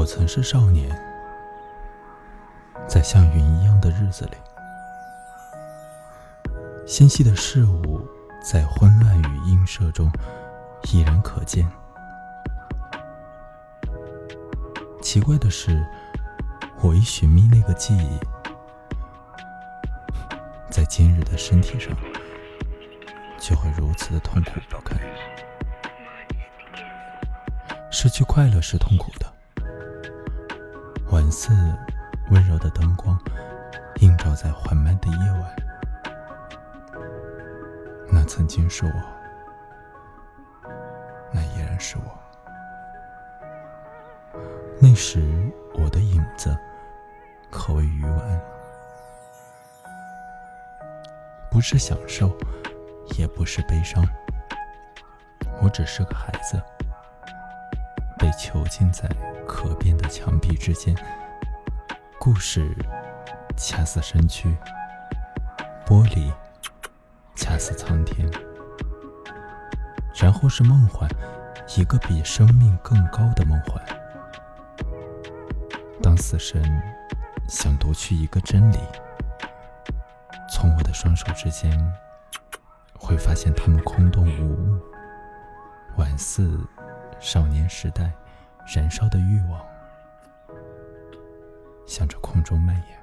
我曾是少年，在像云一样的日子里，纤细的事物在昏暗与映射中依然可见。奇怪的是，我一寻觅那个记忆，在今日的身体上，就会如此的痛苦不堪。失去快乐是痛苦的。似温柔的灯光，映照在缓慢的夜晚。那曾经是我，那依然是我。那时我的影子可谓鱼丸，不是享受，也不是悲伤，我只是个孩子。被囚禁在可变的墙壁之间，故事恰似身躯，玻璃恰似苍天，然后是梦幻，一个比生命更高的梦幻。当死神想夺去一个真理，从我的双手之间，会发现它们空洞无物，宛似。少年时代燃烧的欲望，向着空中蔓延。